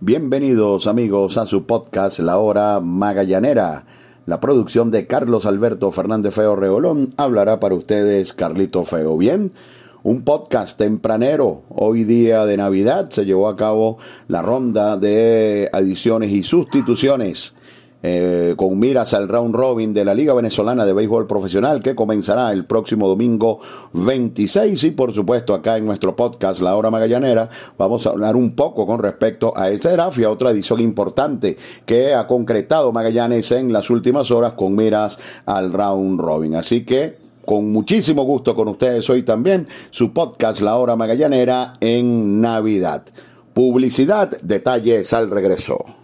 Bienvenidos amigos a su podcast La Hora Magallanera. La producción de Carlos Alberto Fernández Feo Reolón hablará para ustedes Carlito Feo. Bien, un podcast tempranero. Hoy día de Navidad se llevó a cabo la ronda de adiciones y sustituciones eh, con miras al round robin de la Liga Venezolana de Béisbol Profesional que comenzará el próximo domingo 26 y por supuesto acá en nuestro podcast La Hora Magallanera vamos a hablar un poco con respecto a esa draft y a otra edición importante que ha concretado Magallanes en las últimas horas con miras al round robin. Así que con muchísimo gusto con ustedes hoy también su podcast La Hora Magallanera en Navidad. Publicidad, detalles al regreso.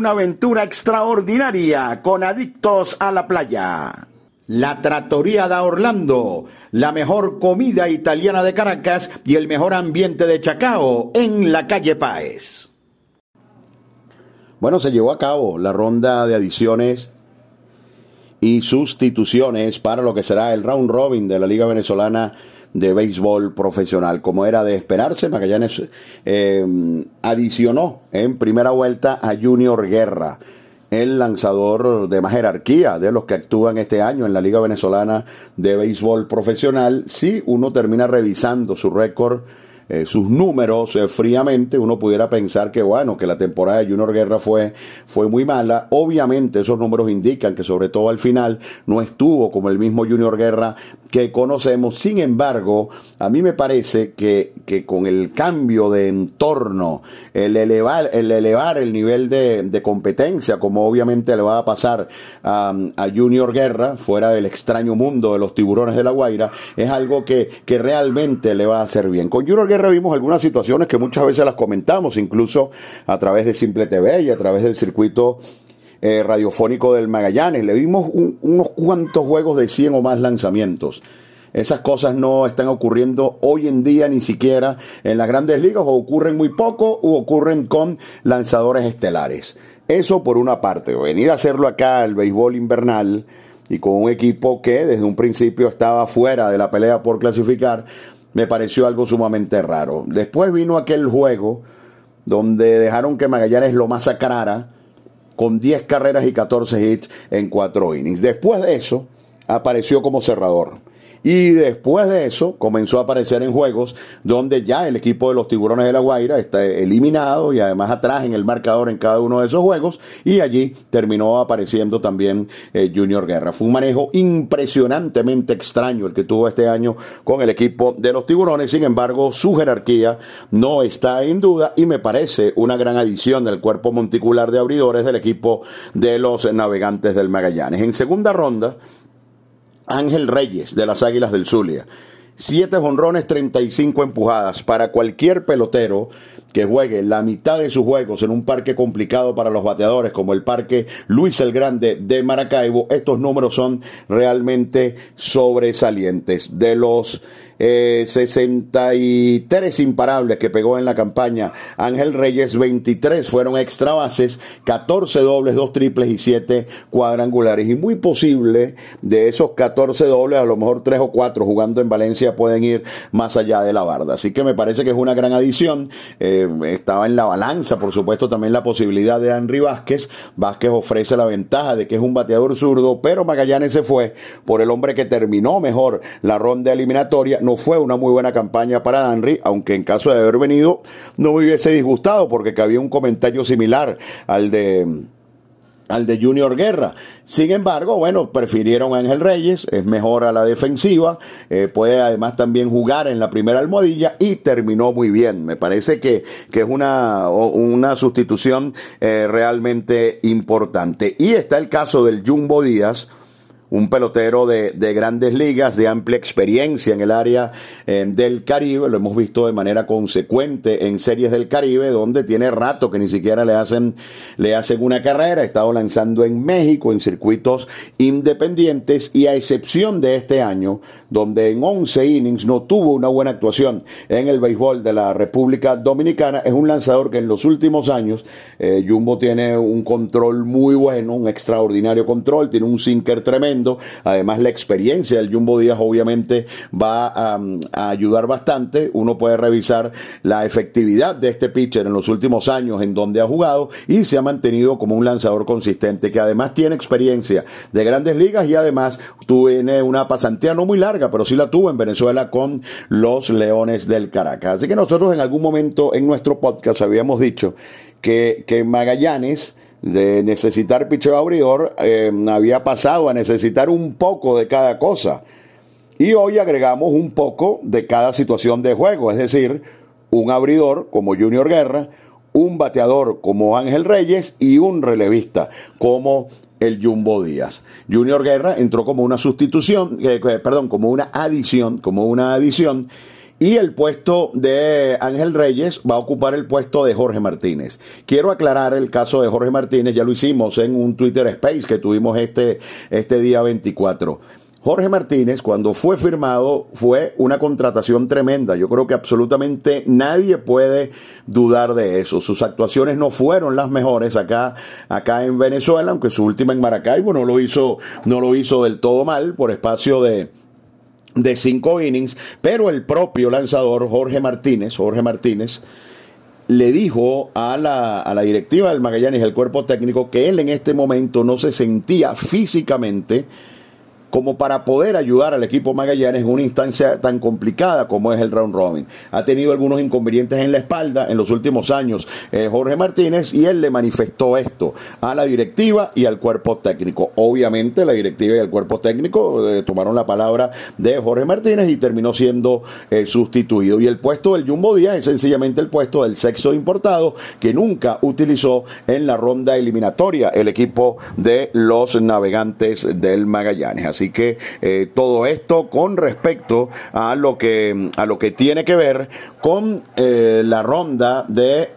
Una aventura extraordinaria con adictos a la playa. La Trattoria da Orlando, la mejor comida italiana de Caracas y el mejor ambiente de Chacao en la calle Páez. Bueno, se llevó a cabo la ronda de adiciones y sustituciones para lo que será el round robin de la Liga Venezolana de béisbol profesional. Como era de esperarse, Magallanes eh, adicionó en primera vuelta a Junior Guerra el lanzador de más jerarquía de los que actúan este año en la Liga Venezolana de Béisbol Profesional. Si uno termina revisando su récord eh, sus números eh, fríamente, uno pudiera pensar que bueno, que la temporada de Junior Guerra fue, fue muy mala. Obviamente esos números indican que sobre todo al final no estuvo como el mismo Junior Guerra que conocemos. Sin embargo, a mí me parece que, que con el cambio de entorno, el elevar el, elevar el nivel de, de competencia, como obviamente le va a pasar a, Junior Guerra, fuera del extraño mundo de los tiburones de la Guaira, es algo que, que realmente le va a hacer bien. Con Junior Guerra vimos algunas situaciones que muchas veces las comentamos, incluso a través de Simple TV y a través del circuito eh, radiofónico del Magallanes. Le vimos unos cuantos juegos de 100 o más lanzamientos. Esas cosas no están ocurriendo hoy en día ni siquiera en las grandes ligas o ocurren muy poco o ocurren con lanzadores estelares. Eso por una parte, venir a hacerlo acá al béisbol invernal y con un equipo que desde un principio estaba fuera de la pelea por clasificar, me pareció algo sumamente raro. Después vino aquel juego donde dejaron que Magallanes lo masacrara con 10 carreras y 14 hits en 4 innings. Después de eso, apareció como cerrador. Y después de eso comenzó a aparecer en juegos donde ya el equipo de los Tiburones de la Guaira está eliminado y además atrás en el marcador en cada uno de esos juegos y allí terminó apareciendo también eh, Junior Guerra. Fue un manejo impresionantemente extraño el que tuvo este año con el equipo de los Tiburones, sin embargo su jerarquía no está en duda y me parece una gran adición del cuerpo monticular de abridores del equipo de los Navegantes del Magallanes. En segunda ronda, Ángel Reyes de las Águilas del Zulia. Siete honrones, 35 empujadas. Para cualquier pelotero que juegue la mitad de sus juegos en un parque complicado para los bateadores como el parque Luis el Grande de Maracaibo, estos números son realmente sobresalientes. De los eh, 63 imparables que pegó en la campaña Ángel Reyes, 23 fueron extra bases, 14 dobles, 2 triples y 7 cuadrangulares. Y muy posible de esos 14 dobles, a lo mejor 3 o 4 jugando en Valencia pueden ir más allá de la barda. Así que me parece que es una gran adición. Eh, estaba en la balanza, por supuesto, también la posibilidad de Henry Vázquez. Vázquez ofrece la ventaja de que es un bateador zurdo, pero Magallanes se fue por el hombre que terminó mejor la ronda eliminatoria fue una muy buena campaña para Henry, aunque en caso de haber venido no me hubiese disgustado porque cabía un comentario similar al de al de Junior Guerra. Sin embargo, bueno, prefirieron a Ángel Reyes, es mejor a la defensiva, eh, puede además también jugar en la primera almohadilla y terminó muy bien. Me parece que, que es una, una sustitución eh, realmente importante. Y está el caso del Jumbo Díaz, un pelotero de, de, grandes ligas, de amplia experiencia en el área eh, del Caribe, lo hemos visto de manera consecuente en series del Caribe, donde tiene rato que ni siquiera le hacen, le hacen una carrera, ha estado lanzando en México en circuitos independientes y a excepción de este año, donde en 11 innings no tuvo una buena actuación en el béisbol de la República Dominicana, es un lanzador que en los últimos años eh, Jumbo tiene un control muy bueno, un extraordinario control, tiene un sinker tremendo, Además, la experiencia del Jumbo Díaz obviamente va a, ayudar bastante. Uno puede revisar la efectividad de este pitcher en los últimos años en donde ha jugado y se ha mantenido como un lanzador consistente que además tiene experiencia de grandes ligas y además tiene una pasantía no muy larga, pero sí la tuvo en Venezuela con los Leones del Caracas. Así que nosotros en algún momento en nuestro podcast habíamos dicho que, que Magallanes de necesitar picheo abridor, eh, había pasado a necesitar un poco de cada cosa. Y hoy agregamos un poco de cada situación de juego, es decir, un abridor como Junior Guerra, un bateador como Ángel Reyes y un relevista como el Jumbo Díaz. Junior Guerra entró como una sustitución, eh, perdón, como una adición, como una adición y el puesto de Ángel Reyes va a ocupar el puesto de Jorge Martínez. Quiero aclarar el caso de Jorge Martínez, ya lo hicimos en un Twitter Space que tuvimos este, este día 24. Jorge Martínez, cuando fue firmado, fue una contratación tremenda. Yo creo que absolutamente nadie puede dudar de eso. Sus actuaciones no fueron las mejores acá, acá en Venezuela, aunque su última en Maracaibo no lo hizo, no lo hizo del todo mal por espacio de, de cinco innings, pero el propio lanzador Jorge Martínez, Jorge Martínez, le dijo a la, a la directiva del Magallanes, el cuerpo técnico, que él en este momento no se sentía físicamente como para poder ayudar al equipo Magallanes en una instancia tan complicada como es el round robin. Ha tenido algunos inconvenientes en la espalda en los últimos años eh, Jorge Martínez y él le manifestó esto a la directiva y al cuerpo técnico. Obviamente la directiva y el cuerpo técnico eh, tomaron la palabra de Jorge Martínez y terminó siendo eh, sustituido. Y el puesto del Jumbo Díaz es sencillamente el puesto del sexo importado que nunca utilizó en la ronda eliminatoria el equipo de los navegantes del Magallanes. Que eh, todo esto con respecto a lo que, a lo que tiene que ver con eh, la ronda de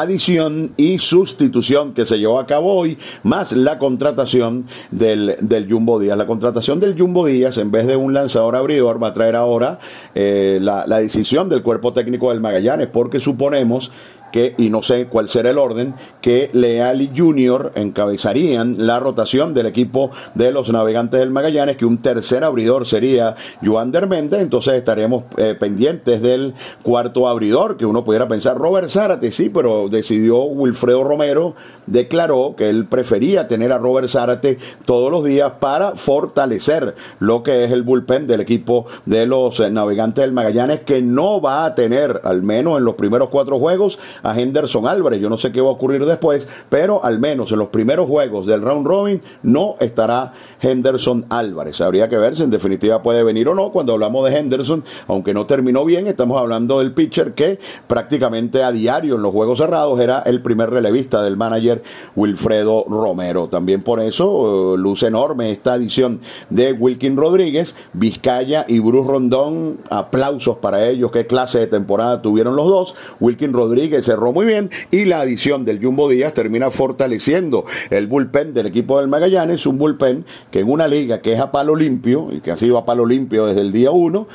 adición y sustitución que se llevó a cabo hoy, más la contratación del, del Jumbo Díaz. La contratación del Jumbo Díaz, en vez de un lanzador abridor, va a traer ahora eh, la, la decisión del cuerpo técnico del Magallanes, porque suponemos que, y no sé cuál será el orden, que Leal Junior encabezarían la rotación del equipo de los navegantes del Magallanes, que un tercer abridor sería Joan Dermende, entonces estaremos eh, pendientes del cuarto abridor, que uno pudiera pensar Robert Zárate, sí, pero decidió Wilfredo Romero, declaró que él prefería tener a Robert Zárate todos los días para fortalecer lo que es el bullpen del equipo de los navegantes del Magallanes, que no va a tener, al menos en los primeros cuatro juegos, a Henderson Álvarez. Yo no sé qué va a ocurrir después, pero al menos en los primeros juegos del round robin no estará Henderson Álvarez. Habría que ver si en definitiva puede venir o no. Cuando hablamos de Henderson, aunque no terminó bien, estamos hablando del pitcher que prácticamente a diario en los juegos cerrados era el primer relevista del manager Wilfredo Romero. También por eso eh, luce enorme esta edición de Wilkin Rodríguez, Vizcaya y Bruce Rondón. Aplausos para ellos. Qué clase de temporada tuvieron los dos. Wilkin Rodríguez cerró muy bien y la adición del Jumbo Díaz termina fortaleciendo el bullpen del equipo del Magallanes, un bullpen que en una liga que es a palo limpio y que ha sido a palo limpio desde el día uno,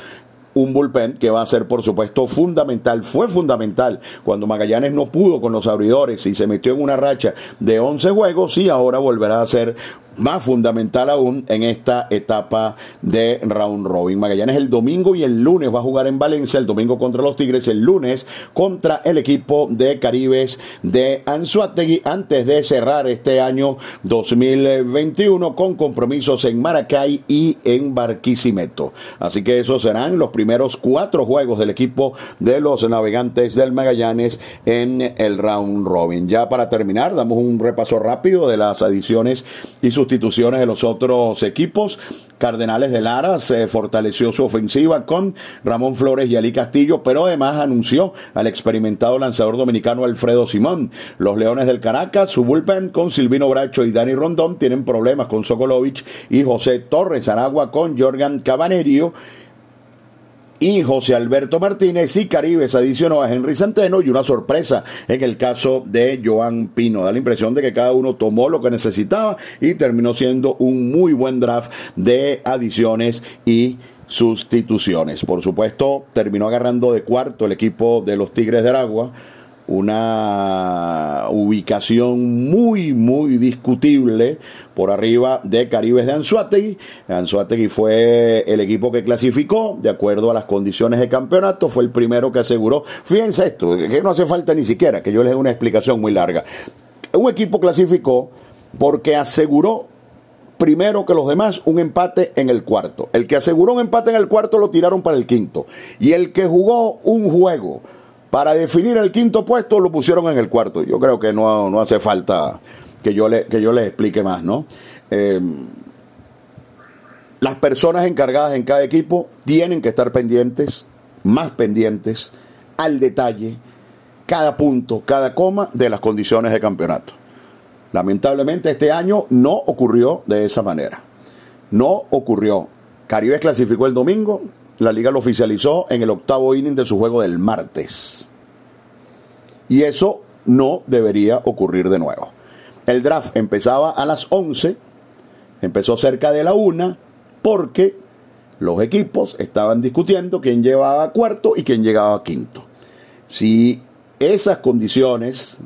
un bullpen que va a ser, por supuesto, fundamental. Fue fundamental cuando Magallanes no pudo con los abridores y se metió en una racha de 11 juegos y ahora volverá a ser más fundamental aún en esta etapa de round robin. Magallanes el domingo y el lunes va a jugar en Valencia, el domingo contra los Tigres, el lunes contra el equipo de Caribes de Anzuategui antes de cerrar este año 2021 con compromisos en Maracay y en Barquisimeto. Así que esos serán los primeros cuatro juegos del equipo de los navegantes del Magallanes en el round robin. Ya para terminar, damos un repaso rápido de las adiciones y sus sustituciones de los otros equipos. Cardenales de Lara se fortaleció su ofensiva con Ramón Flores y Ali Castillo, pero además anunció al experimentado lanzador dominicano Alfredo Simón. Los Leones del Caracas, su bullpen con Silvino Bracho y Dani Rondón tienen problemas con Sokolovich y José Torres Aragua con Jorgan Cabanerio y José Alberto Martínez y Caribes adicionó a Henry Centeno y una sorpresa en el caso de Joan Pino. Da la impresión de que cada uno tomó lo que necesitaba y terminó siendo un muy buen draft de adiciones y sustituciones. Por supuesto, terminó agarrando de cuarto el equipo de los Tigres de Aragua una ubicación muy, muy discutible por arriba de Caribes de Anzuategui. Anzuategui fue el equipo que clasificó de acuerdo a las condiciones de campeonato, fue el primero que aseguró. Fíjense esto, que no hace falta ni siquiera que yo les dé una explicación muy larga. Un equipo clasificó porque aseguró primero que los demás un empate en el cuarto. El que aseguró un empate en el cuarto lo tiraron para el quinto. Y el que jugó un juego para definir el quinto puesto lo pusieron en el cuarto. Yo creo que no, no hace falta que yo, le, que yo les explique más, ¿no? Em, las personas encargadas en cada equipo tienen que estar pendientes, más pendientes, al detalle, cada punto, cada coma de las condiciones de campeonato. Lamentablemente este año no ocurrió de esa manera. No ocurrió. Caribe clasificó el domingo, la liga lo oficializó en el octavo inning de su juego del martes. Y eso no debería ocurrir de nuevo. El draft empezaba a las 11, empezó cerca de la una, porque los equipos estaban discutiendo quién llevaba cuarto y quién llegaba quinto. Si esas condiciones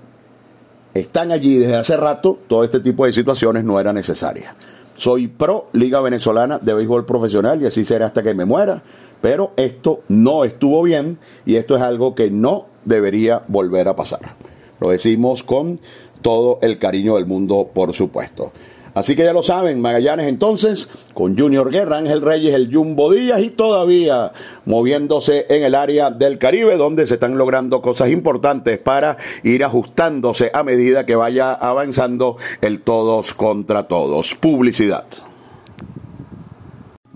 están allí desde hace rato, todo este tipo de situaciones no era necesaria. Soy pro Liga Venezolana de Béisbol Profesional y así será hasta que me muera, pero esto no estuvo bien y esto es algo que no debería volver a pasar. Lo decimos con todo el cariño del mundo, por supuesto. Así que ya lo saben, Magallanes entonces, con Junior Guerra, Ángel Reyes, el Jumbo Díaz y todavía moviéndose en el área del Caribe, donde se están logrando cosas importantes para ir ajustándose a medida que vaya avanzando el todos contra todos. Publicidad.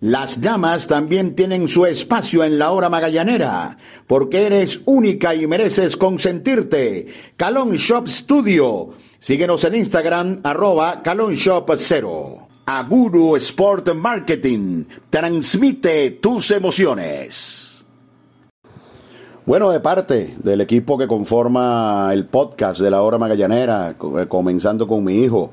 Las damas también tienen su espacio en la hora magallanera, porque eres única y mereces consentirte. Calon Shop Studio. Síguenos en Instagram, arroba Calon Shop 0. Aguru Sport Marketing. Transmite tus emociones. Bueno, de parte del equipo que conforma el podcast de la hora magallanera, comenzando con mi hijo,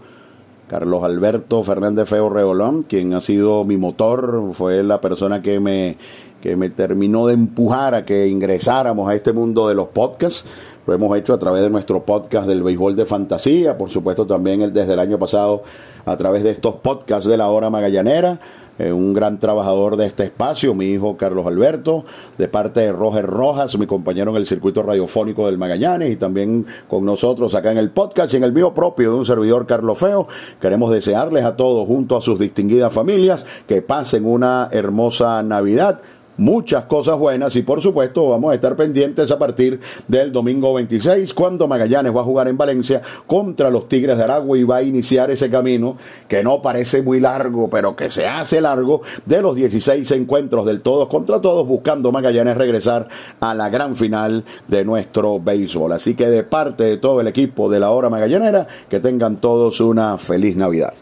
Carlos Alberto Fernández Feo Reolón, quien ha sido mi motor, fue la persona que me, que me terminó de empujar a que ingresáramos a este mundo de los podcasts. Lo hemos hecho a través de nuestro podcast del béisbol de fantasía, por supuesto también desde el año pasado a través de estos podcasts de la hora magallanera. Eh, un gran trabajador de este espacio, mi hijo Carlos Alberto, de parte de Roger Rojas, mi compañero en el circuito radiofónico del Magallanes y también con nosotros acá en el podcast y en el mío propio de un servidor Carlos Feo. Queremos desearles a todos, junto a sus distinguidas familias, que pasen una hermosa Navidad muchas cosas buenas y por supuesto vamos a estar pendientes a partir del domingo 26 cuando Magallanes va a jugar en Valencia contra los Tigres de Aragua y va a iniciar ese camino que no parece muy largo pero que se hace largo de los 16 encuentros del todos contra todos buscando Magallanes regresar a la gran final de nuestro béisbol. Así que de parte de todo el equipo de la hora magallanera que tengan todos una feliz Navidad.